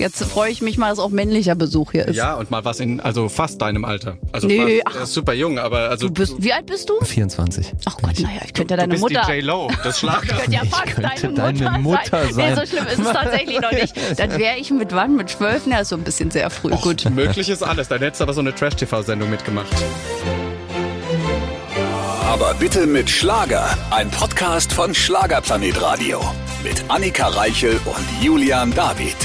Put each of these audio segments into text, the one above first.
Jetzt freue ich mich mal, dass auch männlicher Besuch hier ist. Ja, und mal was in, also fast deinem Alter. Also Nee, fast, ist super jung, aber also Du bist, wie alt bist du? 24. Ach Gott, naja, ich könnte ja du deine bist Mutter. die J-Lo, das Schlager. könnte ja Ich fast könnte deine Mutter, deine Mutter Nee, sein. so schlimm ist es tatsächlich noch nicht. Das wäre ich mit wann? Mit zwölf? Ja, ist so ein bisschen sehr früh. Gut. Möglich ist alles. Dann hättest du aber so eine Trash-TV-Sendung mitgemacht. Aber bitte mit Schlager. Ein Podcast von Schlagerplanet Radio. Mit Annika Reichel und Julian David.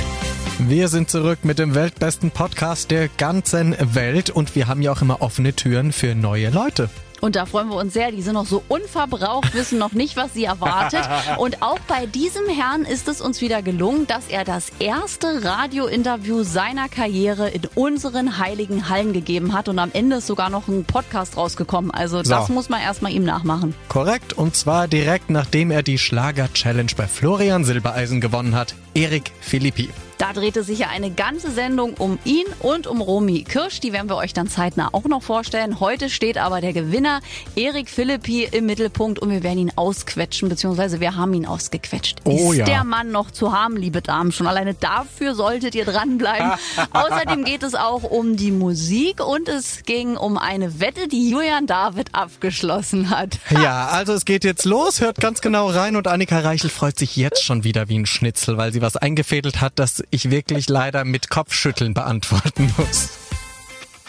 Wir sind zurück mit dem weltbesten Podcast der ganzen Welt und wir haben ja auch immer offene Türen für neue Leute. Und da freuen wir uns sehr. Die sind noch so unverbraucht, wissen noch nicht, was sie erwartet. Und auch bei diesem Herrn ist es uns wieder gelungen, dass er das erste Radiointerview seiner Karriere in unseren heiligen Hallen gegeben hat. Und am Ende ist sogar noch ein Podcast rausgekommen. Also das So. muss man erstmal ihm nachmachen. Korrekt, und zwar direkt nachdem er die Schlager-Challenge bei Florian Silbereisen gewonnen hat, Erik Philippi. Da drehte sich ja eine ganze Sendung um ihn und um Romy Kirsch. Die werden wir euch dann zeitnah auch noch vorstellen. Heute steht aber der Gewinner, Erik Philippi, im Mittelpunkt und wir werden ihn ausquetschen, beziehungsweise wir haben ihn ausgequetscht. Oh Ist ja. der Mann noch zu haben, liebe Damen? Schon alleine dafür solltet ihr dranbleiben. Außerdem geht es auch um die Musik und es ging um eine Wette, die Julian David abgeschlossen hat. Ja, also es geht jetzt los, hört ganz genau rein und Annika Reichel freut sich jetzt schon wieder wie ein Schnitzel, weil sie was eingefädelt hat, das ich wirklich leider mit Kopfschütteln beantworten muss.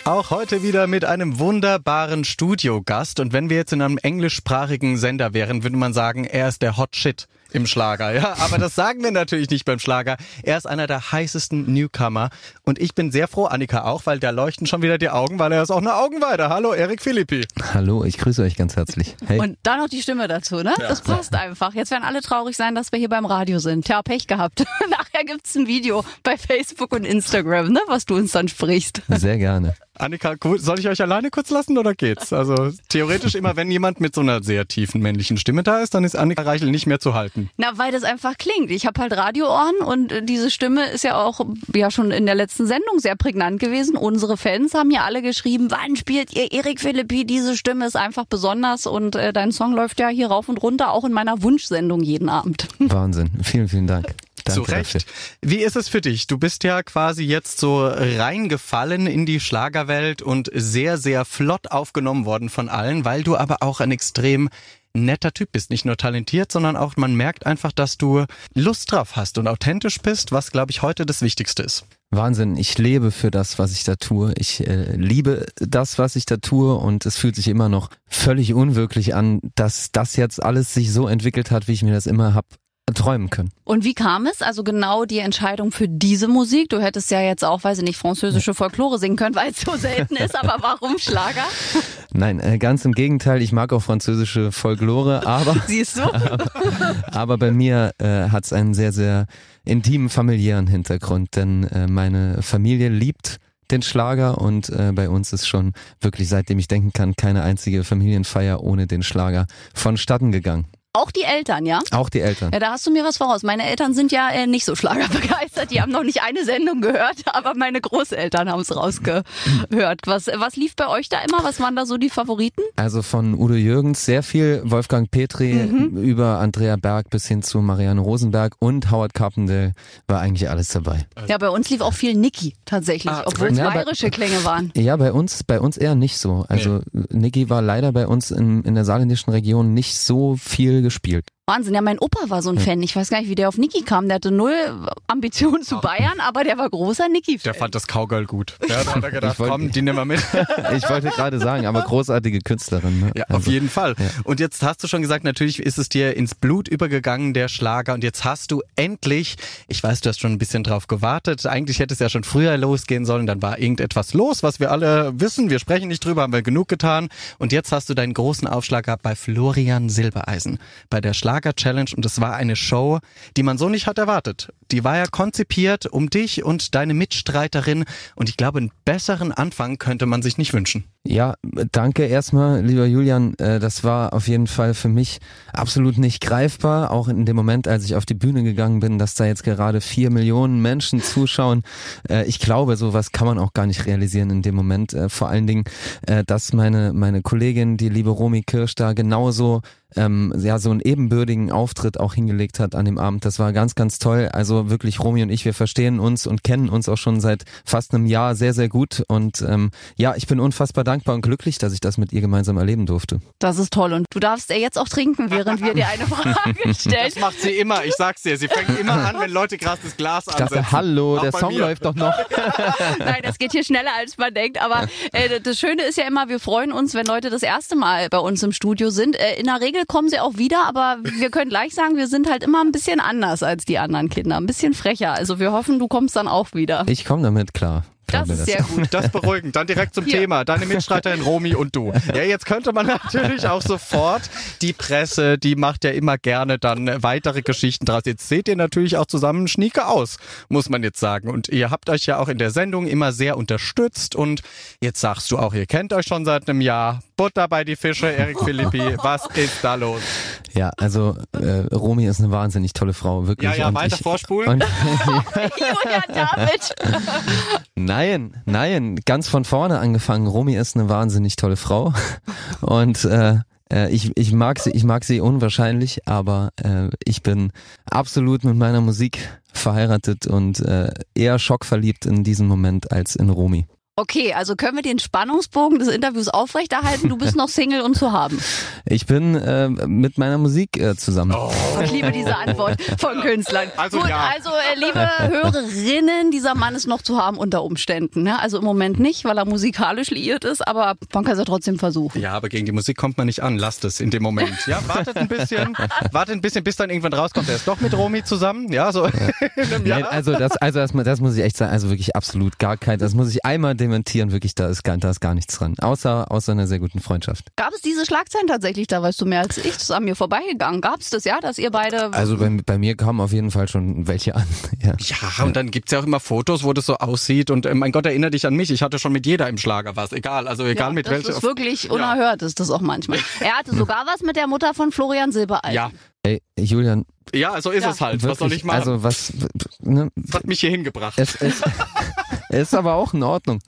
Auch heute wieder mit einem wunderbaren Studiogast. Und wenn wir jetzt in einem englischsprachigen Sender wären, würde man sagen, er ist der Hot Shit im Schlager. Ja, aber das sagen wir natürlich nicht beim Schlager. Er ist einer der heißesten Newcomer. Und ich bin sehr froh, Annika auch, weil da leuchten schon wieder die Augen, weil er ist auch eine Augenweide. Hallo, Erik Philippi. Hallo, ich grüße euch ganz herzlich. Hey. Und dann noch die Stimme dazu, ne? Das passt einfach. Jetzt werden alle traurig sein, dass wir hier beim Radio sind. Tja, Pech gehabt. Nachher gibt's ein Video bei Facebook und Instagram, ne? Was du uns dann sprichst. Sehr gerne. Annika, soll ich euch alleine kurz lassen oder geht's? Also theoretisch immer, wenn jemand mit so einer sehr tiefen männlichen Stimme da ist, dann ist Annika Reichel nicht mehr zu halten. Na, weil das einfach klingt. Ich habe halt Radioohren und äh, diese Stimme ist ja auch ja schon in der letzten Sendung sehr prägnant gewesen. Unsere Fans haben ja alle geschrieben, wann spielt ihr Erik Philippi? Diese Stimme ist einfach besonders und äh, dein Song läuft ja hier rauf und runter, auch in meiner Wunschsendung jeden Abend. Wahnsinn. Vielen, vielen Dank. Danke Zu Recht. dafür. Wie ist es für dich? Du bist ja quasi jetzt so reingefallen in die Schlagerwelt und sehr, sehr flott aufgenommen worden von allen, weil du aber auch ein extrem netter Typ bist. Nicht nur talentiert, sondern auch man merkt einfach, dass du Lust drauf hast und authentisch bist, was glaube ich heute das Wichtigste ist. Wahnsinn. Ich lebe für das, was ich da tue. Ich äh, liebe das, was ich da tue und es fühlt sich immer noch völlig unwirklich an, dass das jetzt alles sich so entwickelt hat, wie ich mir das immer hab träumen können. Und wie kam es? Also genau die Entscheidung für diese Musik. Du hättest ja jetzt auch, weiß ich nicht, französische Folklore singen können, weil es so selten ist. Aber warum Schlager? Nein, äh, ganz im Gegenteil. Ich mag auch französische Folklore, aber Siehst du? Aber bei mir äh, hat es einen sehr, sehr intimen familiären Hintergrund, denn äh, meine Familie liebt den Schlager und äh, bei uns ist schon wirklich, seitdem ich denken kann, keine einzige Familienfeier ohne den Schlager vonstatten gegangen. Auch die Eltern, ja? Auch die Eltern. Ja, da hast du mir was voraus. Meine Eltern sind ja äh, nicht so schlagerbegeistert. Die haben noch nicht eine Sendung gehört, aber meine Großeltern haben es rausgehört. Was, was lief bei euch da immer? Was waren da so die Favoriten? Also von Udo Jürgens sehr viel, Wolfgang Petri über Andrea Berg bis hin zu Marianne Rosenberg und Howard Carpendale war eigentlich alles dabei. Ja, bei uns lief auch viel Niki tatsächlich, Ah, obwohl es ja, bei- bayerische Klänge waren. Ja, bei uns, bei uns eher nicht so. Also Niki war leider bei uns in, in der saarländischen Region nicht so viel gespielt. Wahnsinn, ja, mein Opa war so ein Fan. Ich weiß gar nicht, wie der auf Niki kam. Der hatte null Ambitionen zu Bayern, aber der war großer Niki-Fan. Der fand das Cowgirl gut. Ja, da hat er gedacht, Ich wollte- komm, die nehmen wir mit. Ich wollte gerade sagen, aber großartige Künstlerin. Ne? Ja, Also, auf jeden Fall. Und jetzt hast du schon gesagt, natürlich ist es dir ins Blut übergegangen, der Schlager. Und jetzt hast du endlich, ich weiß, du hast schon ein bisschen drauf gewartet. Eigentlich hätte es ja schon früher losgehen sollen. Dann war irgendetwas los, was wir alle wissen. Wir sprechen nicht drüber, haben wir genug getan. Und jetzt hast du deinen großen Aufschlag gehabt bei Florian Silbereisen, bei der Schlager Challenge. Und es war eine Show, die man so nicht hat erwartet. Die war ja konzipiert um dich und deine Mitstreiterin. Und ich glaube, einen besseren Anfang könnte man sich nicht wünschen. Ja, danke erstmal, lieber Julian. Äh, Das war auf jeden Fall für mich absolut nicht greifbar. Auch in dem Moment, als ich auf die Bühne gegangen bin, dass da jetzt gerade vier Millionen Menschen zuschauen. Äh, Ich glaube, sowas kann man auch gar nicht realisieren in dem Moment. Äh, Vor allen Dingen, dass meine, meine Kollegin, die liebe Romy Kirsch, da genauso ähm, ja so einen ebenbürtigen Auftritt auch hingelegt hat an dem Abend. Das war ganz, ganz toll. Also wirklich Romy und ich, wir verstehen uns und kennen uns auch schon seit fast einem Jahr sehr, sehr gut. Und ähm, ja, ich bin unfassbar dankbar und glücklich, dass ich das mit ihr gemeinsam erleben durfte. Das ist toll. Und du darfst ja jetzt auch trinken, während wir dir eine Frage stellen. Das macht sie immer, ich sag's dir. Sie fängt immer an, wenn Leute gerade das Glas Ich ansetzen. dachte, hallo, Auch der Song mir. läuft doch noch. Nein, das geht hier schneller, als man denkt. Aber äh, das Schöne ist ja immer, wir freuen uns, wenn Leute das erste Mal bei uns im Studio sind. Äh, in der Regel kommen sie auch wieder, aber wir können gleich sagen, wir sind halt immer ein bisschen anders als die anderen Kinder. Ein bisschen frecher. Also wir hoffen, du kommst dann auch wieder. Ich komme damit klar. Das ist sehr gut. Das beruhigend. Dann direkt zum Hier. Thema. Deine Mitstreiterin Romy und du. Ja, jetzt könnte man natürlich auch sofort die Presse, die macht ja immer gerne dann weitere Geschichten draus. Jetzt seht ihr natürlich auch zusammen schnieke aus, muss man jetzt sagen. Und ihr habt euch ja auch in der Sendung immer sehr unterstützt. Und jetzt sagst du auch, ihr kennt euch schon seit einem Jahr. Butter bei die Fische, Erik Philippi. Was ist da los? Ja, also äh, Romy ist eine wahnsinnig tolle Frau, wirklich. Ja, ja, Und weiter ich- vorspulen. Und, Julia David. nein, nein, ganz von vorne angefangen. Romy ist eine wahnsinnig tolle Frau und äh, äh, ich, ich mag sie, ich mag sie unwahrscheinlich, aber äh, ich bin absolut mit meiner Musik verheiratet und äh, eher schockverliebt in diesem Moment als in Romy. Okay, also können wir den Spannungsbogen des Interviews aufrechterhalten? Du bist noch Single und zu haben. Ich bin äh, mit meiner Musik äh, zusammen. Ich liebe diese Antwort von Künstlern. Also Gut, ja. also äh, liebe Hörerinnen, dieser Mann ist noch zu haben unter Umständen. Ne? Also im Moment nicht, weil er musikalisch liiert ist, aber man kann es ja trotzdem versuchen. Ja, aber gegen die Musik kommt man nicht an. Lasst es in dem Moment. Ja, wartet ein bisschen, wartet ein bisschen, bis dann irgendwann rauskommt. Er ist doch mit Romy zusammen. Ja, so Jahr. Nein, also das, also das, das muss ich echt sagen, also wirklich absolut gar kein, das muss ich einmal dementieren, wirklich, da ist gar, da ist gar nichts dran. Außer, außer einer sehr guten Freundschaft. Gab es diese Schlagzeilen tatsächlich, da weißt du mehr als ich, das ist an mir vorbeigegangen. Gab es das, ja, dass ihr beide... Also bei, bei mir kamen auf jeden Fall schon welche an. Ja. Ja, und dann gibt's ja auch immer Fotos, wo das so aussieht. Und äh, mein Gott, erinnere dich an mich. Ich hatte schon mit jeder im Schlager was. Egal, also egal ja, mit das welcher. ist wirklich unerhört, ist das auch manchmal. Er hatte sogar was mit der Mutter von Florian Silbereisen. ja, Ey, Julian, ja, so ist Ja. es halt. wirklich, Was soll ich machen? also was, ne, das hat mich hier hingebracht. es, es, ist aber auch in Ordnung.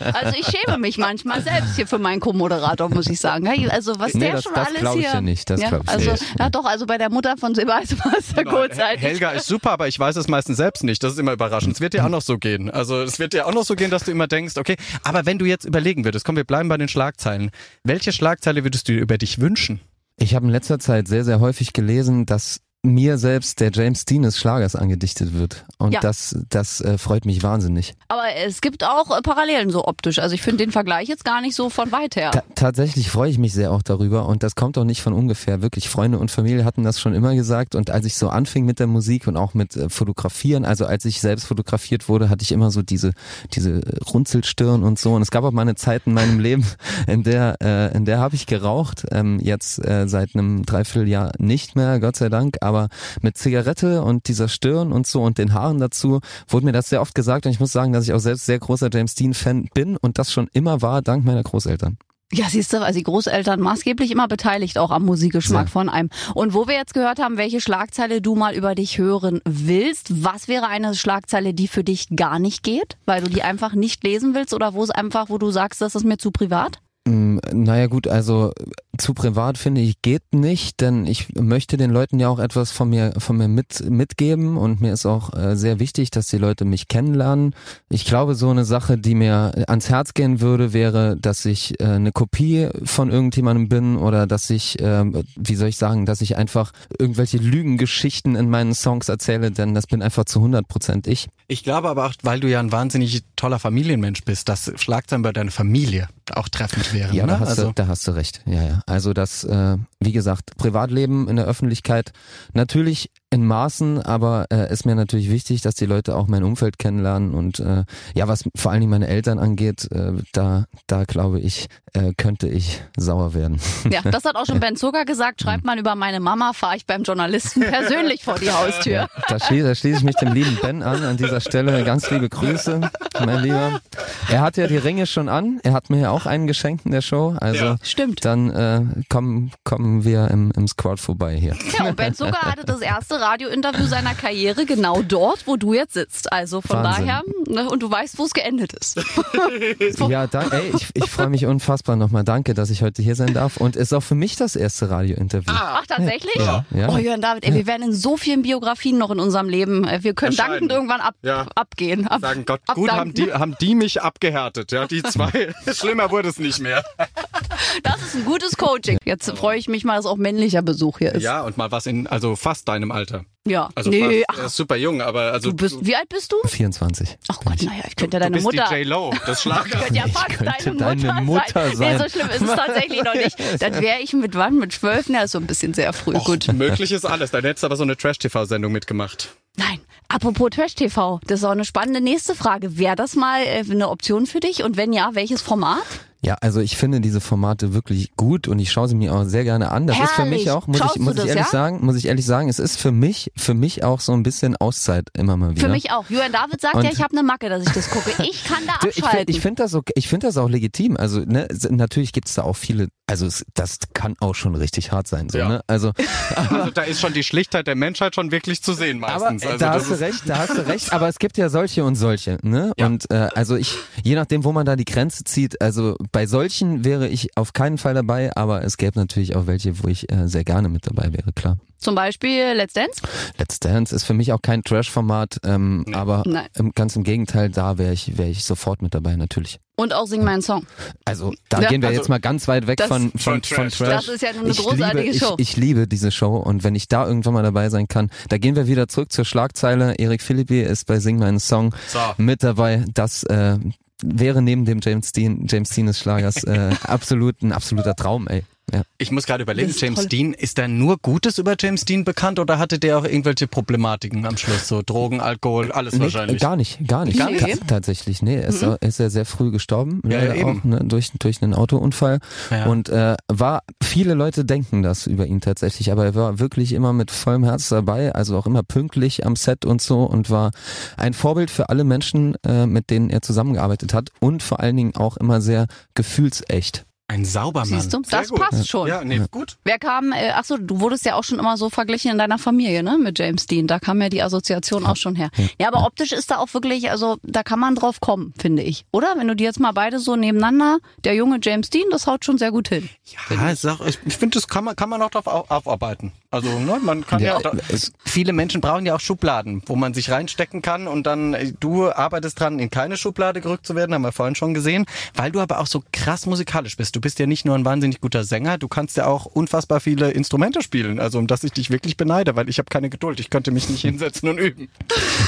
Also ich schäme mich manchmal selbst hier für meinen Co-Moderator, muss ich sagen. Also was Nee, der das- schon das alles hier... dir nicht, das glaub ich also, nicht. Ja doch, also bei der Mutter von Silbereisen war es ja Nein, kurzzeitig. Helga ist super, aber ich weiß es meistens selbst nicht. Das ist immer überraschend. Es wird dir auch noch so gehen. Also es wird dir auch noch so gehen, dass du immer denkst, okay, aber wenn du jetzt überlegen würdest, komm, wir bleiben bei den Schlagzeilen. Welche Schlagzeile würdest du dir über dich wünschen? Ich habe in letzter Zeit sehr, sehr häufig gelesen, dass mir selbst der James Dean des Schlagers angedichtet wird. Und Ja. das, das äh, freut mich wahnsinnig. Aber es gibt auch äh, Parallelen so optisch. Also ich finde den Vergleich jetzt gar nicht so von weit her. Ta tatsächlich freue ich mich sehr auch darüber und das kommt auch nicht von ungefähr. Wirklich, Freunde und Familie hatten das schon immer gesagt und als ich so anfing mit der Musik und auch mit äh, Fotografieren, also als ich selbst fotografiert wurde, hatte ich immer so diese diese Runzelstirn und so und es gab auch mal eine Zeit in meinem Leben, in der äh, in der habe ich geraucht, ähm, jetzt äh, seit einem Dreivierteljahr nicht mehr, Gott sei Dank, aber mit Zigarette und dieser Stirn und so und den Haaren dazu wurde mir das sehr oft gesagt und ich muss sagen, dass ich auch selbst sehr großer James Dean Fan bin und das schon immer war dank meiner Großeltern. Ja, siehst du, also die Großeltern maßgeblich immer beteiligt auch am Musikgeschmack Sehr. von einem. Und wo wir jetzt gehört haben, welche Schlagzeile du mal über dich hören willst, was wäre eine Schlagzeile, die für dich gar nicht geht, weil du die einfach nicht lesen willst oder wo es einfach, wo du sagst, das ist mir zu privat? Mm, Naja gut, also zu privat finde ich geht nicht, denn ich möchte den Leuten ja auch etwas von mir von mir mit mitgeben und mir ist auch äh, sehr wichtig, dass die Leute mich kennenlernen. Ich glaube, so eine Sache, die mir ans Herz gehen würde, wäre, dass ich äh, eine Kopie von irgendjemandem bin oder dass ich, äh, wie soll ich sagen, dass ich einfach irgendwelche Lügengeschichten in meinen Songs erzähle, denn das bin einfach zu 100 Prozent ich. Ich glaube aber auch, weil du ja ein wahnsinnig toller Familienmensch bist, dass Schlagzeilen bei deiner Familie auch treffend wären. Ja, ne? da hast, also, du, da hast du recht. Ja, ja. Also das, äh, wie gesagt, Privatleben in der Öffentlichkeit natürlich in Maßen, aber äh, ist mir natürlich wichtig, dass die Leute auch mein Umfeld kennenlernen und äh, ja, was vor allen Dingen meine Eltern angeht, äh, da, da glaube ich, äh, könnte ich sauer werden. Ja, das hat auch schon Ben Zucker gesagt. Schreibt man über meine Mama, fahre ich beim Journalisten persönlich vor die Haustür. Da schließe, da schließe ich mich dem lieben Ben an, an dieser Stelle. Ganz liebe Grüße, mein Lieber. Er hat ja die Ringe schon an. Er hat mir ja auch einen geschenkt in der Show. Also Ja. Stimmt. dann äh, kommen, kommen wir im, im Squad vorbei hier. Ja, und Ben Zucker hatte das erste Radiointerview seiner Karriere genau dort, wo du jetzt sitzt. Also von Wahnsinn. daher, ne, und du weißt, wo es geendet ist. Ja, da, ey, ich, ich freue mich unfassbar nochmal. Danke, dass ich heute hier sein darf. Und ist auch für mich das erste Radiointerview. Ach, tatsächlich? Ja, ja. Oh, Jörn David, ey, wir werden in so vielen Biografien noch in unserem Leben. äh, Wir können Erscheinen. dankend irgendwann ab, Ja. abgehen. Ab, Sagen Gott, gut haben abdanken. die, haben die mich abgehärtet, ja, die zwei. Schlimmer wurde es nicht mehr. Das ist ein gutes Coaching. Jetzt freue ich mich mal, dass auch männlicher Besuch hier ist. Ja, und mal was in, also fast deinem Alter. Ja. Also nee, fast, er ist super jung, aber also du bist, wie alt bist du? 24. Ach Gott, naja, ich könnte ja du deine bist Mutter. die J-Lo, das Schlager. könnte ja Ich fast könnte deine Mutter, deine Mutter Nee, sein. so schlimm ist es tatsächlich noch nicht. Dann wäre ich mit wann? Mit zwölf? Ja, ist so ein bisschen sehr früh. Gut. Möglich ist alles. Dann hättest du aber so eine Trash-TV-Sendung mitgemacht. Nein. Apropos Trash TV, das ist auch eine spannende nächste Frage. Wäre das mal äh, eine Option für dich? Und wenn ja, welches Format? Ja, also ich finde diese Formate wirklich gut und ich schaue sie mir auch sehr gerne an. Das ist für mich Herrlich. auch, muss Schaust ich, muss das, ich ehrlich ja? sagen, muss ich ehrlich sagen, es ist für mich, für mich auch so ein bisschen Auszeit immer mal wieder. Für mich auch. Julian David sagt Und- ja, ich habe eine Macke, dass ich das gucke. Ich kann da Du, Ich abschalten. finde ich find das, okay, ich find das auch legitim. Also ne, natürlich gibt's da auch viele, also es, das kann auch schon richtig hart sein. So, Ja. ne? Also, Also da ist schon die Schlichtheit der Menschheit schon wirklich zu sehen aber meistens. äh, also da hast du recht, da hast du recht. Aber es gibt ja solche und solche. Ne? Ja. Und äh, also ich, je nachdem, wo man da die Grenze zieht, also bei solchen wäre ich auf keinen Fall dabei, aber es gäbe natürlich auch welche, wo ich äh, sehr gerne mit dabei wäre, klar. Zum Beispiel Let's Dance? Let's Dance ist für mich auch kein Trash-Format, ähm, aber Nein. ganz im Gegenteil, da wäre ich, wäre ich sofort mit dabei, natürlich. Und auch Sing meinen Song. Also da Ja, gehen wir also jetzt mal ganz weit weg von, von, Von von Trash. Trash. Das ist ja eine ich großartige liebe, Show. Ich, ich liebe diese Show und wenn ich da irgendwann mal dabei sein kann, da gehen wir wieder zurück zur Schlagzeile. Erik Philippi ist bei Sing meinen Song So. mit dabei. Das äh, wäre neben dem James Dean, James Dean des Schlagers äh, absolut ein absoluter Traum, ey. Ja. Ich muss gerade überlegen, James toll. Dean, ist da nur Gutes über James Dean bekannt oder hatte der auch irgendwelche Problematiken am Schluss? So Drogen, Alkohol, alles Nee, wahrscheinlich. gar nicht, gar nicht. Gar nicht? Ta- tatsächlich, nee, er ist, Mhm. ist ja sehr früh gestorben, Ja, leider ja, eben. auch, ne, durch, durch einen Autounfall. Ja. Und äh, war, viele Leute denken das über ihn tatsächlich, aber er war wirklich immer mit vollem Herz dabei, also auch immer pünktlich am Set und so und war ein Vorbild für alle Menschen, äh, mit denen er zusammengearbeitet hat und vor allen Dingen auch immer sehr gefühlsecht. Ein Saubermann. Siehst du? Sehr Das gut. passt schon. Ja, nee, gut. Wer kam, äh, ach so, du wurdest ja auch schon immer so verglichen in deiner Familie, ne, mit James Dean. Da kam ja die Assoziation auch schon her. Ja, aber optisch ist da auch wirklich, also da kann man drauf kommen, finde ich. Oder? Wenn du die jetzt mal beide so nebeneinander, der junge James Dean, das haut schon sehr gut hin. Ja, ich, ich finde, das kann man, kann man auch drauf au- aufarbeiten. Also, ne, man kann ja, Ja, auch da, viele Menschen brauchen ja auch Schubladen, wo man sich reinstecken kann und dann, äh, du arbeitest dran, in keine Schublade gerückt zu werden, haben wir vorhin schon gesehen, weil du aber auch so krass musikalisch bist. Du bist ja nicht nur ein wahnsinnig guter Sänger, du kannst ja auch unfassbar viele Instrumente spielen, also um das ich dich wirklich beneide, weil ich habe keine Geduld, ich könnte mich nicht hinsetzen und üben.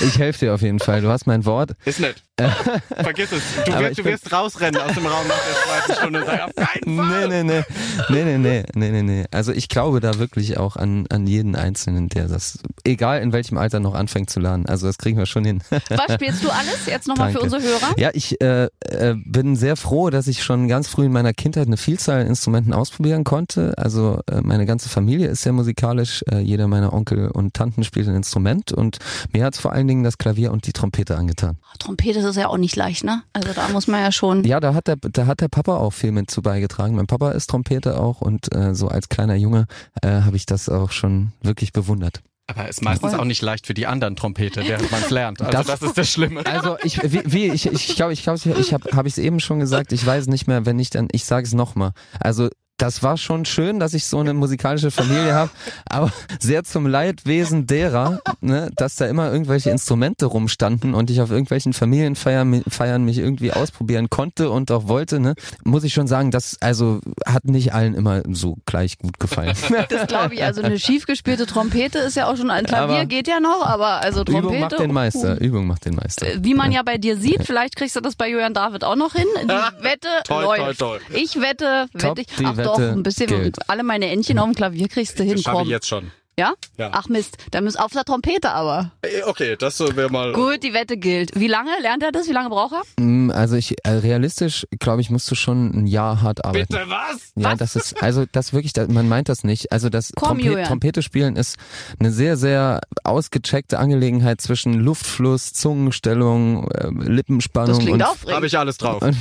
Ich helfe dir auf jeden Fall, du hast mein Wort. Ist nett. Vergiss es. Du, wirst, du wirst rausrennen aus dem Raum nach der zweiten Stunde und sagen, auf keinen Fall. Nee, nee, nee. Nee, nee, nee, nee. Also ich glaube da wirklich auch an, an jeden Einzelnen, der das, egal in welchem Alter, noch anfängt zu lernen. Also das kriegen wir schon hin. Was spielst du alles? Jetzt nochmal für unsere Hörer. Ja, ich äh, äh, bin sehr froh, dass ich schon ganz früh in meiner Kindheit eine Vielzahl an Instrumenten ausprobieren konnte. Also äh, meine ganze Familie ist sehr musikalisch. Äh, jeder meiner Onkel und Tanten spielt ein Instrument und mir hat's vor allen Dingen das Klavier und die Trompete angetan. Trompete ist ja auch nicht leicht, ne? Also da muss man ja schon. Ja, da hat der, da hat der Papa auch viel mit zu beigetragen. Mein Papa ist Trompete auch und äh, so als kleiner Junge äh, habe ich das auch schon wirklich bewundert. Aber ist meistens auch nicht leicht für die anderen Trompete, während man es lernt. Also das, Das- ist das Schlimme. Also ich, wie, wie ich, ich glaube, ich glaube, ich, ich habe, habe ich es eben schon gesagt. Ich weiß nicht mehr, wenn ich dann, ich sage es nochmal. Also das war schon schön, dass ich so eine musikalische Familie habe, aber sehr zum Leidwesen derer, ne, dass da immer irgendwelche Instrumente rumstanden und ich auf irgendwelchen Familienfeiern mi- Feiern mich irgendwie ausprobieren konnte und auch wollte, ne, muss ich schon sagen, das also hat nicht allen immer so gleich gut gefallen. Das glaube ich. Also eine schief gespielte Trompete ist ja auch schon ein Klavier, Aber- geht ja noch, aber also Trompete. Übung macht den Meister. uh. Übung macht den Meister. Wie man ja bei dir sieht, vielleicht kriegst du das bei Julian David auch noch hin. Die Wette Toll, läuft. toll, toll. Ich wette, Top, wette ich. Ach doch, ein bisschen. gilt. Alle meine Entchen auf dem Klavier kriegst du hin. Das schaffe Komm. ich jetzt schon. Ja? Ja. Ach Mist, dann muss auf der Trompete aber. Äh, Okay, das wäre mal. Gut, die Wette gilt. Wie lange lernt er das? Wie lange braucht er? Mm, also ich äh, realistisch glaube ich musst du schon ein Jahr hart arbeiten. Bitte was? Ja, das ist also das wirklich, man meint das nicht. Also das Komm, Trompe Julian. Trompete spielen ist eine sehr sehr ausgecheckte Angelegenheit zwischen Luftfluss, Zungenstellung, äh, Lippenspannung Das klingt und aufregend. Habe ich alles drauf.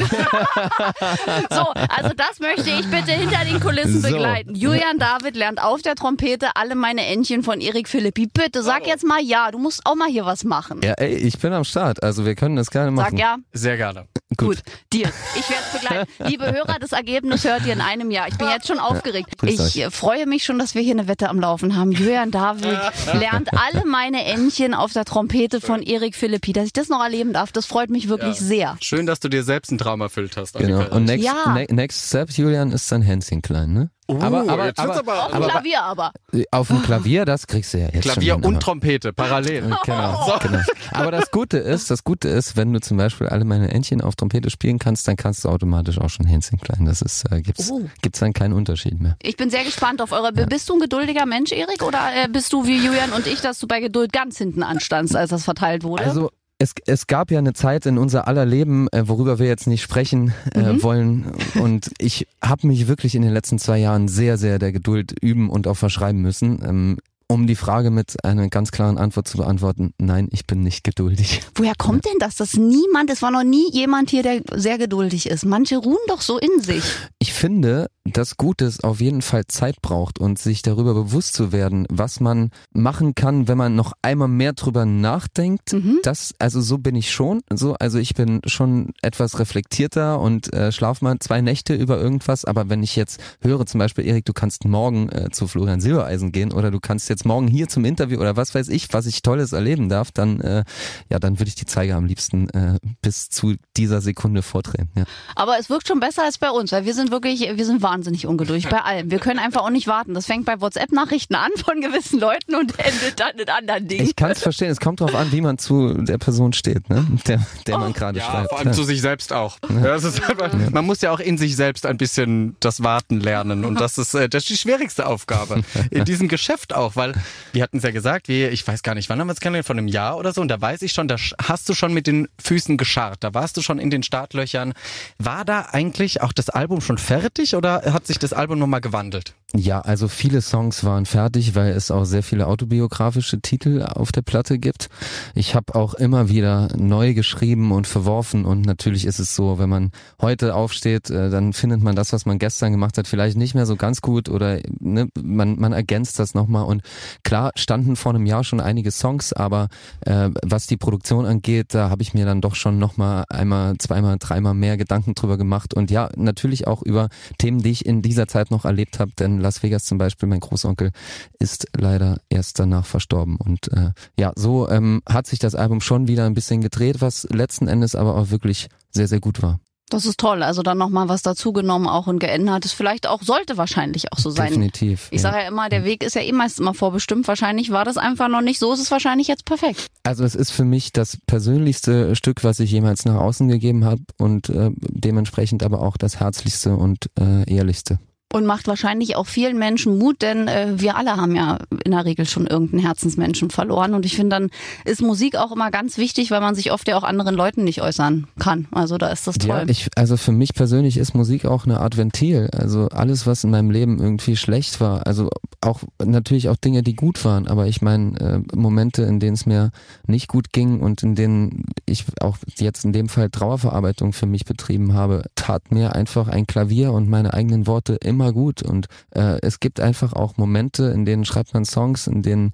So, also das möchte ich bitte hinter den Kulissen So. begleiten. Julian David lernt auf der Trompete alle meine Entchen von Erik Philippi. Bitte sag jetzt mal ja, du musst auch mal hier was machen. ja, ey, ich bin am Start. Also wir können das gerne machen. Sag ja. Sehr gerne. Gut, Deal. Ich werde es begleiten. Liebe Hörer, das Ergebnis hört ihr in einem Jahr. Ich bin jetzt schon aufgeregt. grüßt Ich euch. freue mich schon, dass wir hier eine Wette am Laufen haben. Julian David lernt alle meine Entchen auf der Trompete von Erik Philippi. Dass ich das noch erleben darf, das freut mich wirklich sehr. Schön, dass du dir selbst einen Traum erfüllt hast. Genau. Annika. Und next, Ja. ne, next step, Julian, ist sein Hänschen klein, ne? Uh, aber aber, aber, aber- Auf dem Klavier aber. auf dem Klavier, das kriegst du ja jetzt Klavier schon hin, und Trompete, parallel. Genau, genau. Aber das Gute ist, das Gute ist, wenn du zum Beispiel alle meine Entchen auf Trompete spielen kannst, dann kannst du automatisch auch schon Hänschen klein. Das ist, äh, gibt's, Oh. gibt's dann keinen Unterschied mehr. Ich bin sehr gespannt auf eure. Bist du ein geduldiger Mensch, Erik? Oder äh, bist du wie Julian und ich, dass du bei Geduld ganz hinten anstandst, als das verteilt wurde? Also es, es gab ja eine Zeit in unser aller Leben, äh, worüber wir jetzt nicht sprechen äh, Mhm. wollen. Und ich habe mich wirklich in den letzten zwei Jahren sehr, sehr der Geduld üben und auch verschreiben müssen. Ähm, um die Frage mit einer ganz klaren Antwort zu beantworten, nein, ich bin nicht geduldig. Woher kommt denn das, dass niemand, es war noch nie jemand hier, der sehr geduldig ist? Manche ruhen doch so in sich. Ich finde, dass Gutes auf jeden Fall Zeit braucht und sich darüber bewusst zu werden, was man machen kann, wenn man noch einmal mehr drüber nachdenkt. Mhm. Das, also so bin ich schon. So, also ich bin schon etwas reflektierter und äh, schlaf mal zwei Nächte über irgendwas. Aber wenn ich jetzt höre, zum Beispiel, Erik, du kannst morgen äh, zu Florian Silbereisen gehen oder du kannst jetzt morgen hier zum Interview oder was weiß ich, was ich Tolles erleben darf, dann äh, ja, dann würde ich die Zeiger am liebsten äh, bis zu dieser Sekunde vordrehen. Ja. Aber es wirkt schon besser als bei uns, weil wir sind wirklich, wir sind wahnsinnig ungeduldig bei allem. Wir können einfach auch nicht warten. Das fängt bei WhatsApp-Nachrichten an von gewissen Leuten und endet dann in anderen Dingen. Ich kann es verstehen. Es kommt darauf an, wie man zu der Person steht, ne? der, der man gerade Ja, schreibt. vor allem zu sich selbst auch. Ja, das ist einfach, Man muss ja auch in sich selbst ein bisschen das Warten lernen und das ist, äh, das ist die schwierigste Aufgabe in diesem Geschäft auch, weil wir hatten es ja gesagt, wir, ich weiß gar nicht, wann haben wir es kennengelernt, von einem Jahr oder so und da weiß ich schon, da hast du schon mit den Füßen gescharrt, da warst du schon in den Startlöchern. War da eigentlich auch das Album schon fertig oder hat sich das Album nochmal gewandelt? Ja, also viele Songs waren fertig, weil es auch sehr viele autobiografische Titel auf der Platte gibt. Ich habe auch immer wieder neu geschrieben und verworfen und natürlich ist es so, wenn man heute aufsteht, äh, dann findet man das, was man gestern gemacht hat, vielleicht nicht mehr so ganz gut oder ne, man, man ergänzt das nochmal und klar standen vor einem Jahr schon einige Songs, aber äh, was die Produktion angeht, da habe ich mir dann doch schon nochmal einmal, zweimal, dreimal mehr Gedanken drüber gemacht und ja, natürlich auch über Themen, die ich in dieser Zeit noch erlebt habe, denn Las Vegas zum Beispiel, mein Großonkel, ist leider erst danach verstorben und äh, ja, so ähm, hat sich das Album schon wieder ein bisschen gedreht, was letzten Endes aber auch wirklich sehr, sehr gut war. Das ist toll. Also dann nochmal was dazugenommen auch und geändert. Das vielleicht auch, sollte wahrscheinlich auch so sein. Definitiv. Ich ja. sage ja immer, der Weg ist ja eh meist immer vorbestimmt. Wahrscheinlich war das einfach noch nicht so. Ist es wahrscheinlich jetzt perfekt. Also es ist für mich das persönlichste Stück, was ich jemals nach außen gegeben habe und äh, dementsprechend aber auch das herzlichste und äh, ehrlichste. Und macht wahrscheinlich auch vielen Menschen Mut, denn äh, wir alle haben ja in der Regel schon irgendeinen Herzensmenschen verloren. Und ich finde, dann ist Musik auch immer ganz wichtig, weil man sich oft ja auch anderen Leuten nicht äußern kann. Also da ist das toll. Ja, ich, also für mich persönlich ist Musik auch eine Art Ventil. Also alles, was in meinem Leben irgendwie schlecht war, also auch natürlich auch Dinge, die gut waren, aber ich meine äh, Momente, in denen es mir nicht gut ging und in denen ich auch jetzt in dem Fall Trauerverarbeitung für mich betrieben habe, tat mir einfach ein Klavier und meine eigenen Worte immer gut. Und äh, es gibt einfach auch Momente, in denen schreibt man Songs, in denen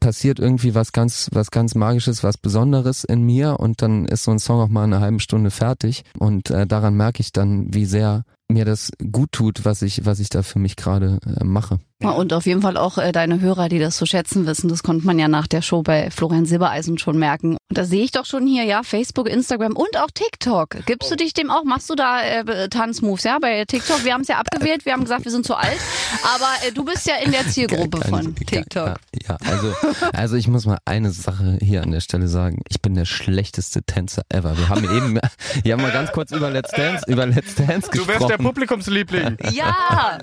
passiert irgendwie was ganz, was ganz Magisches, was Besonderes in mir und dann ist so ein Song auch mal in einer halben Stunde fertig. Und äh, daran merke ich dann, wie sehr mir das gut tut, was ich, was ich da für mich gerade äh, mache. Ja, Und auf jeden Fall auch äh, deine Hörer, die das zu schätzen wissen. Das konnte man ja nach der Show bei Florian Silbereisen schon merken. Und da sehe ich doch schon hier, ja, Facebook, Instagram und auch TikTok. Gibst du dich dem auch? Machst du da äh, Tanzmoves, ja? Bei TikTok, wir haben es ja abgewählt, wir haben gesagt, wir sind zu alt. Aber äh, du bist ja in der Zielgruppe von TikTok. Ja, ja, also, also ich muss mal eine Sache hier an der Stelle sagen. Ich bin der schlechteste Tänzer ever. Wir haben eben, wir haben mal ganz kurz über Let's Dance, über Let's Dance Du gesprochen. wärst der Publikumsliebling. Ja,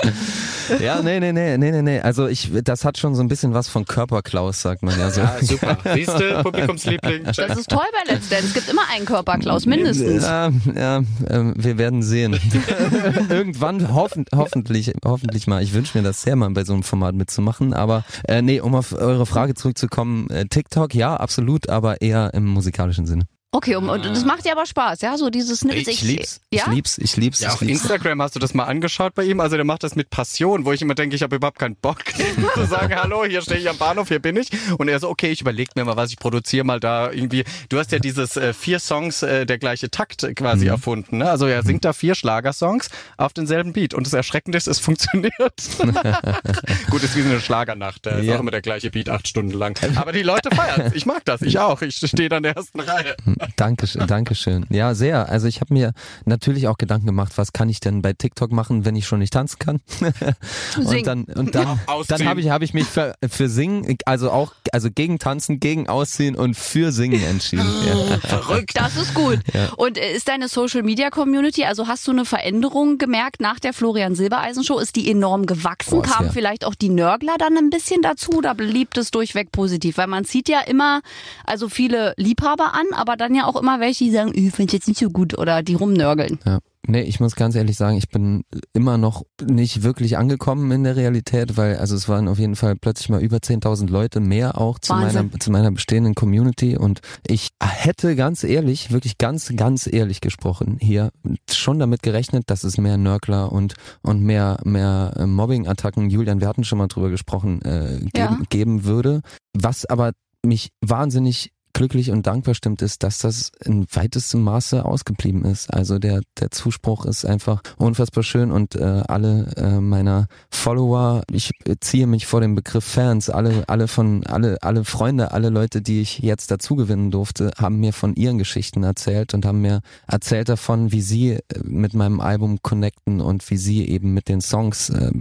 Ja, nee, nee, nee, nee, nee, nee. Also ich, das hat schon so ein bisschen was von Körperklaus, sagt man ja so. Ja, super. Siehste, Publikumsliebling. das ist toll bei Let's Dance. Es gibt immer einen Körperklaus, mindestens. Ja, ja, ähm, wir werden sehen. Irgendwann hoffen, hoffentlich, hoffentlich mal. Ich wünsche mir das sehr mal bei so einem Format mitzumachen. Aber äh, nee, um auf eure Frage zurückzukommen, äh, TikTok, ja, absolut, aber eher im musikalischen Sinne. Okay, und, und das macht dir aber Spaß, ja? So dieses Snippets. Ich lieb's, Ja? ich lieb's, ich lieb's, Ja, ich auf lieb's. Instagram hast du das mal angeschaut bei ihm. Also der macht das mit Passion, wo ich immer denke, ich habe überhaupt keinen Bock zu sagen, hallo, hier stehe ich am Bahnhof, hier bin ich. Und er so, okay, ich überlege mir mal, was ich produziere mal da irgendwie. Du hast ja dieses äh, vier Songs äh, der gleiche Takt quasi Mhm. erfunden. Ne? Also er singt da vier Schlagersongs auf denselben Beat. Und das Erschreckende ist, es funktioniert. Gut, ist wie so eine Schlagernacht. Da ist Ja. auch immer der gleiche Beat acht Stunden lang. Aber die Leute feiern Ich mag das. Ich auch. Ich stehe da in der ersten Reihe. Dankeschön, Dankeschön. Ja, sehr. Also ich habe mir natürlich auch Gedanken gemacht, was kann ich denn bei TikTok machen, wenn ich schon nicht tanzen kann? Und dann und dann dann habe ich habe ich mich für, für Singen, also auch also gegen Tanzen, gegen Ausziehen und für Singen entschieden. Ja. Verrückt. Das ist gut. Und äh, ist deine Social Media Community, also hast du eine Veränderung gemerkt nach der Florian Silbereisen Show? Ist die enorm gewachsen? Boah, Kamen sehr. vielleicht auch die Nörgler dann ein bisschen dazu oder blieb es durchweg positiv? Weil man zieht ja immer, also viele Liebhaber an, aber dann ja auch immer welche, die sagen, ich finde jetzt nicht so gut oder die rumnörgeln. Ja. Nee, ich muss ganz ehrlich sagen, ich bin immer noch nicht wirklich angekommen in der Realität, weil also es waren auf jeden Fall plötzlich mal über 10.000 Leute mehr auch zu Wahnsinn. meiner, zu meiner bestehenden Community und ich hätte ganz ehrlich, wirklich ganz, ganz ehrlich gesprochen hier schon damit gerechnet, dass es mehr Nörgler und, und mehr, mehr Mobbing-Attacken, Julian, wir hatten schon mal drüber gesprochen, äh, geben, Ja. geben würde, was aber mich wahnsinnig glücklich und dankbar stimmt, ist, dass das in weitestem Maße ausgeblieben ist. Also der, der Zuspruch ist einfach unfassbar schön und äh, alle äh, meiner Follower, ich ziehe mich vor dem Begriff Fans, alle, alle von, alle, alle Freunde, alle Leute, die ich jetzt dazu gewinnen durfte, haben mir von ihren Geschichten erzählt und haben mir erzählt davon, wie sie äh, mit meinem Album connecten und wie sie eben mit den Songs, äh,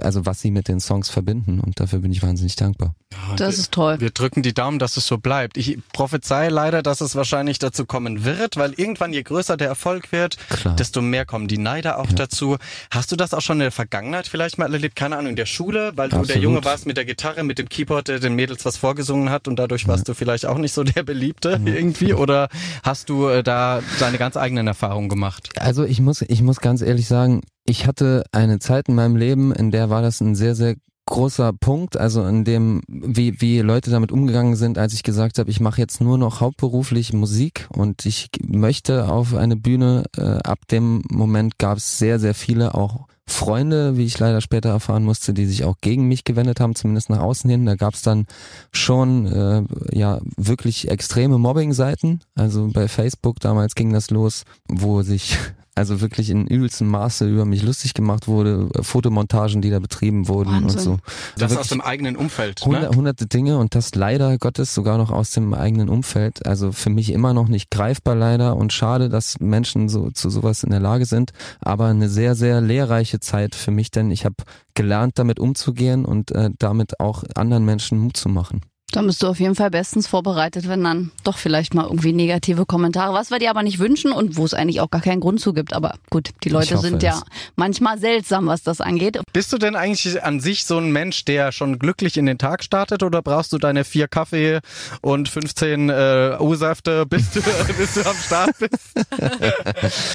also was sie mit den Songs verbinden und dafür bin ich wahnsinnig dankbar. Das ist toll. Wir drücken die Daumen, dass es so bleibt. Ich prophezei leider, dass es wahrscheinlich dazu kommen wird, weil irgendwann, je größer der Erfolg wird, Klar. desto mehr kommen die Neider auch dazu. Hast du das auch schon in der Vergangenheit vielleicht mal erlebt? Keine Ahnung, in der Schule, weil du der Absolut. Junge warst mit der Gitarre, mit dem Keyboard, der den Mädels was vorgesungen hat und dadurch warst du vielleicht auch nicht so der Beliebte irgendwie? Oder hast du äh, da deine ganz eigenen Erfahrungen gemacht? Also ich muss, ich muss ganz ehrlich sagen, ich hatte eine Zeit in meinem Leben, in der war das ein sehr, sehr großer Punkt, also in dem, wie, wie Leute damit umgegangen sind, als ich gesagt habe, ich mache jetzt nur noch hauptberuflich Musik und ich möchte auf eine Bühne. Äh, ab dem Moment gab es sehr, sehr viele auch Freunde, wie ich leider später erfahren musste, die sich auch gegen mich gewendet haben, zumindest nach außen hin. Da gab es dann schon äh, ja wirklich extreme Mobbing-Seiten. Also bei Facebook damals ging das los, wo sich also wirklich in übelstem Maße über mich lustig gemacht wurde, äh, Fotomontagen, die da betrieben wurden und Wahnsinn. so. Also Das aus dem eigenen Umfeld. hundert, Ne? hunderte Dinge und das leider Gottes sogar noch aus dem eigenen Umfeld. Also für mich immer noch nicht greifbar leider und schade, dass Menschen so zu sowas in der Lage sind. Aber eine sehr, sehr lehrreiche Zeit für mich, denn ich habe gelernt, damit umzugehen und äh, damit auch anderen Menschen Mut zu machen. Da bist du auf jeden Fall bestens vorbereitet, wenn dann doch vielleicht mal irgendwie negative Kommentare, was wir dir aber nicht wünschen und wo es eigentlich auch gar keinen Grund zu gibt. Aber gut, die Leute hoffe sind ja manchmal seltsam, was das angeht. Bist du denn eigentlich an sich so ein Mensch, der schon glücklich in den Tag startet oder brauchst du deine vier Kaffee und 15 äh, O-Säfte, bis du, bis du am Start bist?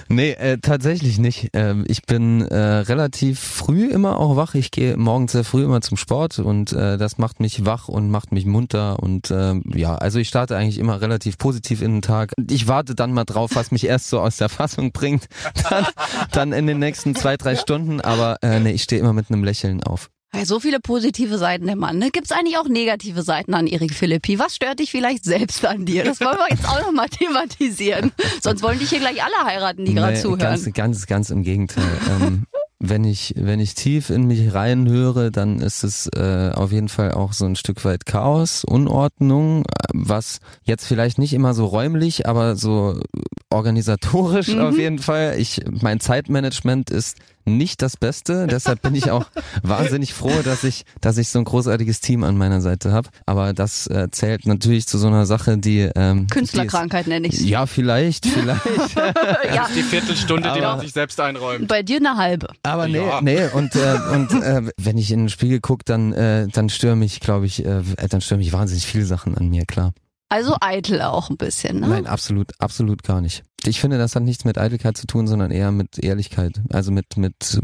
Nee, äh, tatsächlich nicht. Ähm, ich bin äh, relativ früh immer auch wach. Ich gehe morgens sehr früh immer zum Sport und äh, das macht mich wach und macht mich munter und ähm, ja, also ich starte eigentlich immer relativ positiv in den Tag. Ich warte dann mal drauf, was mich erst so aus der Fassung bringt, dann, dann in den nächsten zwei, drei Stunden, aber äh, nee, ich stehe immer mit einem Lächeln auf. So viele positive Seiten der Mann. Ne? Gibt es eigentlich auch negative Seiten an Erik Philippi? Was stört dich vielleicht selbst an dir? Das wollen wir jetzt auch nochmal thematisieren. Sonst wollen dich hier gleich alle heiraten, die gerade Nee, zuhören. Ganz, ganz, ganz im Gegenteil. ähm, wenn ich, wenn ich tief in mich reinhöre, dann ist es äh, auf jeden Fall auch so ein Stück weit Chaos, Unordnung, äh, was jetzt vielleicht nicht immer so räumlich, aber so organisatorisch auf jeden Fall. Ich, mein Zeitmanagement ist nicht das Beste. Deshalb bin ich auch wahnsinnig froh, dass ich, dass ich so ein großartiges Team an meiner Seite habe. Aber das äh, zählt natürlich zu so einer Sache, die ähm, Künstlerkrankheit nenne ich Ja, vielleicht, vielleicht. ja, Die Viertelstunde, die Aber- man sich selbst einräumt. bei dir eine halbe. Aber nee, Ja. nee, und, äh, und äh, wenn ich in den Spiegel gucke, dann, äh, dann stören mich, glaube ich, äh, dann stören mich wahnsinnig viele Sachen an mir, klar. Also eitel auch ein bisschen, ne? Nein, absolut, absolut gar nicht. Ich finde, das hat nichts mit Eitelkeit zu tun, sondern eher mit Ehrlichkeit. Also mit, mit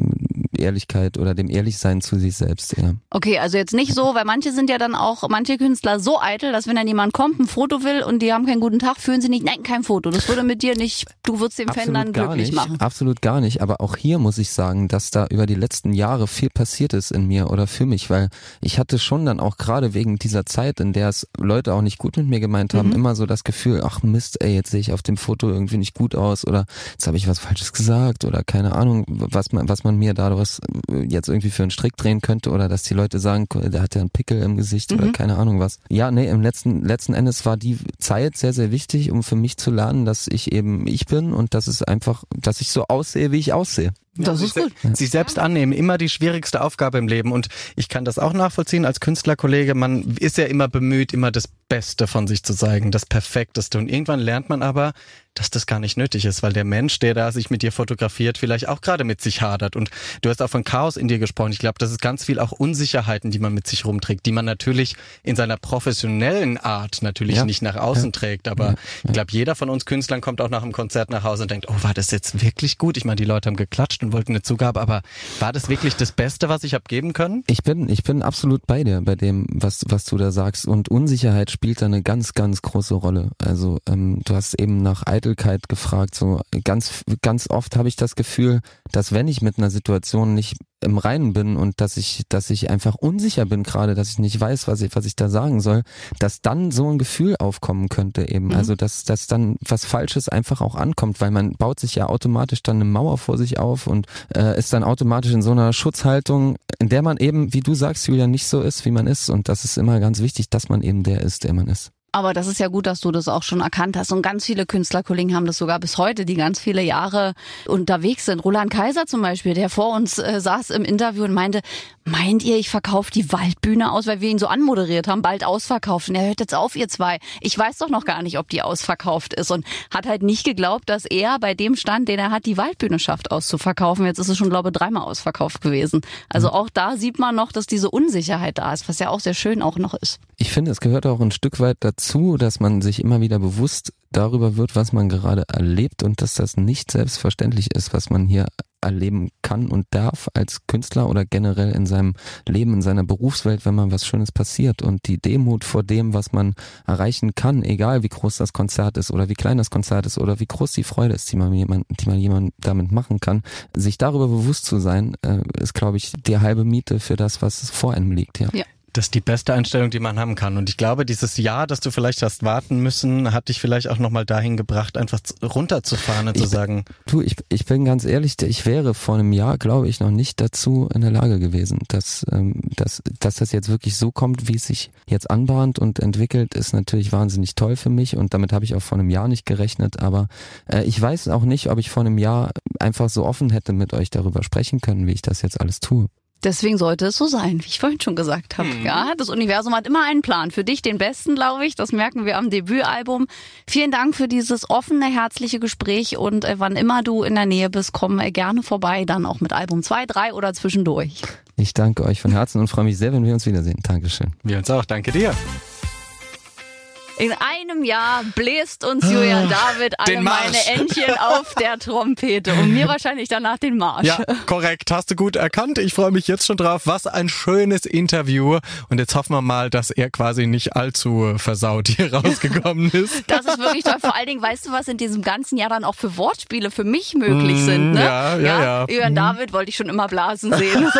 Ehrlichkeit oder dem Ehrlichsein zu sich selbst, ja. Okay, also jetzt nicht so, weil manche sind ja dann auch, manche Künstler so eitel, dass wenn dann jemand kommt, ein Foto will und die haben keinen guten Tag, fühlen sie nicht, nein, kein Foto. Das würde mit dir nicht, du würdest den Fan dann glücklich nicht, machen. Absolut gar nicht. Aber auch hier muss ich sagen, dass da über die letzten Jahre viel passiert ist in mir oder für mich, weil ich hatte schon dann auch gerade wegen dieser Zeit, in der es Leute auch nicht gut mit mir gemeint haben, Mhm. immer so das Gefühl, ach Mist, ey, jetzt sehe ich auf dem Foto irgendwie nicht gut aus oder jetzt habe ich was Falsches gesagt oder keine Ahnung, was man, was man mir daraus jetzt irgendwie für einen Strick drehen könnte oder dass die Leute sagen, der hat ja einen Pickel im Gesicht oder Mhm. keine Ahnung was. Ja, nee, im letzten, letzten Endes war die Zeit sehr, sehr wichtig, um für mich zu lernen, dass ich eben ich bin und dass es einfach, dass ich so aussehe, wie ich aussehe. Das ist sich, gut. Sich selbst annehmen, immer die schwierigste Aufgabe im Leben. Und ich kann das auch nachvollziehen als Künstlerkollege. Man ist ja immer bemüht, immer das Beste von sich zu zeigen, das Perfekteste. Und irgendwann lernt man aber, dass das gar nicht nötig ist, weil der Mensch, der da sich mit dir fotografiert, vielleicht auch gerade mit sich hadert. Und du hast auch von Chaos in dir gesprochen. Ich glaube, das ist ganz viel auch Unsicherheiten, die man mit sich rumträgt, die man natürlich in seiner professionellen Art natürlich Ja. nicht nach außen trägt. Aber ich glaube, jeder von uns Künstlern kommt auch nach dem Konzert nach Hause und denkt, oh, war das jetzt wirklich gut? Ich meine, die Leute haben geklatscht und wollten eine Zugabe, aber war das wirklich das Beste, was ich habe geben können? Ich bin, ich bin absolut bei dir, bei dem, was, was du da sagst. Und Unsicherheit spielt da eine ganz, ganz große Rolle. Also ähm, du hast eben nach Eitelkeit gefragt. So ganz, ganz oft habe ich das Gefühl, dass wenn ich mit einer Situation nicht im Reinen bin und dass ich, dass ich einfach unsicher bin gerade, dass ich nicht weiß, was ich, was ich da sagen soll, dass dann so ein Gefühl aufkommen könnte eben. Mhm. Also dass, dass dann was Falsches einfach auch ankommt, weil man baut sich ja automatisch dann eine Mauer vor sich auf und äh, ist dann automatisch in so einer Schutzhaltung, in der man eben, wie du sagst, Julia, nicht so ist, wie man ist. Und das ist immer ganz wichtig, dass man eben der ist, der man ist. Aber das ist ja gut, dass du das auch schon erkannt hast. Und ganz viele Künstlerkollegen haben das sogar bis heute, die ganz viele Jahre unterwegs sind. Roland Kaiser zum Beispiel, der vor uns äh, saß im Interview und meinte, meint ihr, ich verkaufe die Waldbühne aus, weil wir ihn so anmoderiert haben, bald ausverkauft. Und er hört jetzt auf, ihr zwei. Ich weiß doch noch gar nicht, ob die ausverkauft ist. Und hat halt nicht geglaubt, dass er bei dem Stand, den er hat, die Waldbühne schafft auszuverkaufen. Jetzt ist es schon, glaube ich, dreimal ausverkauft gewesen. Also auch da sieht man noch, dass diese Unsicherheit da ist, was ja auch sehr schön auch noch ist. Ich finde, es gehört auch ein Stück weit dazu, dass man sich immer wieder bewusst darüber wird, was man gerade erlebt und dass das nicht selbstverständlich ist, was man hier erleben kann und darf als Künstler oder generell in seinem Leben, in seiner Berufswelt, wenn man was Schönes passiert und die Demut vor dem, was man erreichen kann, egal wie groß das Konzert ist oder wie klein das Konzert ist oder wie groß die Freude ist, die man jemand, die man jemand damit machen kann, sich darüber bewusst zu sein, äh, ist, glaube ich, die halbe Miete für das, was vor einem liegt, ja. Ja. Das ist die beste Einstellung, die man haben kann. Und ich glaube, dieses Jahr, das du vielleicht hast warten müssen, hat dich vielleicht auch nochmal dahin gebracht, einfach runterzufahren und zu Ich- sagen, Du, ich, ich bin ganz ehrlich, ich wäre vor einem Jahr, glaube ich, noch nicht dazu in der Lage gewesen. Dass, ähm, dass, dass das jetzt wirklich so kommt, wie es sich jetzt anbahnt und entwickelt, ist natürlich wahnsinnig toll für mich und damit habe ich auch vor einem Jahr nicht gerechnet. Aber äh, ich weiß auch nicht, ob ich vor einem Jahr einfach so offen hätte mit euch darüber sprechen können, wie ich das jetzt alles tue. Deswegen sollte es so sein, wie ich vorhin schon gesagt habe. Ja, das Universum hat immer einen Plan. Für dich den besten, glaube ich. Das merken wir am Debütalbum. Vielen Dank für dieses offene, herzliche Gespräch und äh, wann immer du in der Nähe bist, komm äh, gerne vorbei, dann auch mit Album 2, 3 oder zwischendurch. Ich danke euch von Herzen und freue mich sehr, wenn wir uns wiedersehen. Dankeschön. wir uns auch, danke dir. In einem Jahr bläst uns Julian David alle meine Entchen auf der Trompete und mir wahrscheinlich danach den Marsch. Ja, korrekt. Hast du gut erkannt. Ich freue mich jetzt schon drauf. Was ein schönes Interview. Und jetzt hoffen wir mal, dass er quasi nicht allzu versaut hier rausgekommen ist. Das ist wirklich toll. Vor allen Dingen, weißt du, was in diesem ganzen Jahr dann auch für Wortspiele für mich möglich sind, ne? Mm, ja, ja, ja. Julian David wollte ich schon immer blasen sehen. So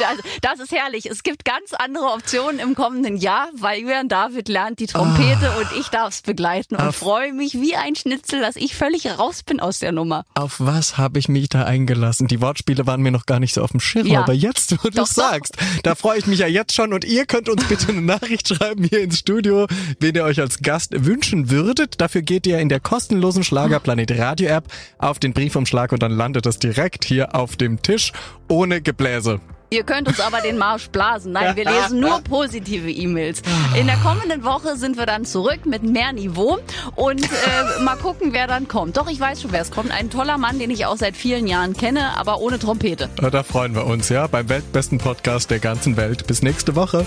Beispiel. Also, das ist herrlich. Es gibt ganz andere Optionen im kommenden Jahr, weil Julian David lernt die Trompete und ich darf es begleiten und freue mich wie ein Schnitzel, dass ich völlig raus bin aus der Nummer. Auf was habe ich mich da eingelassen? Die Wortspiele waren mir noch gar nicht so auf dem Schirm, Ja. aber jetzt, wo du es sagst, da freue ich mich ja jetzt schon und ihr könnt uns bitte eine Nachricht schreiben hier ins Studio, wen ihr euch als Gast wünschen würdet. Dafür geht ihr in der kostenlosen Schlagerplanet Radio App auf den Briefumschlag und dann landet es direkt hier auf dem Tisch ohne Gebläse. Ihr könnt uns aber den Marsch blasen. Nein, wir lesen nur positive E-Mails. In der kommenden Woche sind wir dann zurück mit mehr Niveau und äh, mal gucken, wer dann kommt. Doch, ich weiß schon, wer es kommt. Ein toller Mann, den ich auch seit vielen Jahren kenne, aber ohne Trompete. Da freuen wir uns, ja, beim weltbesten Podcast der ganzen Welt. Bis nächste Woche.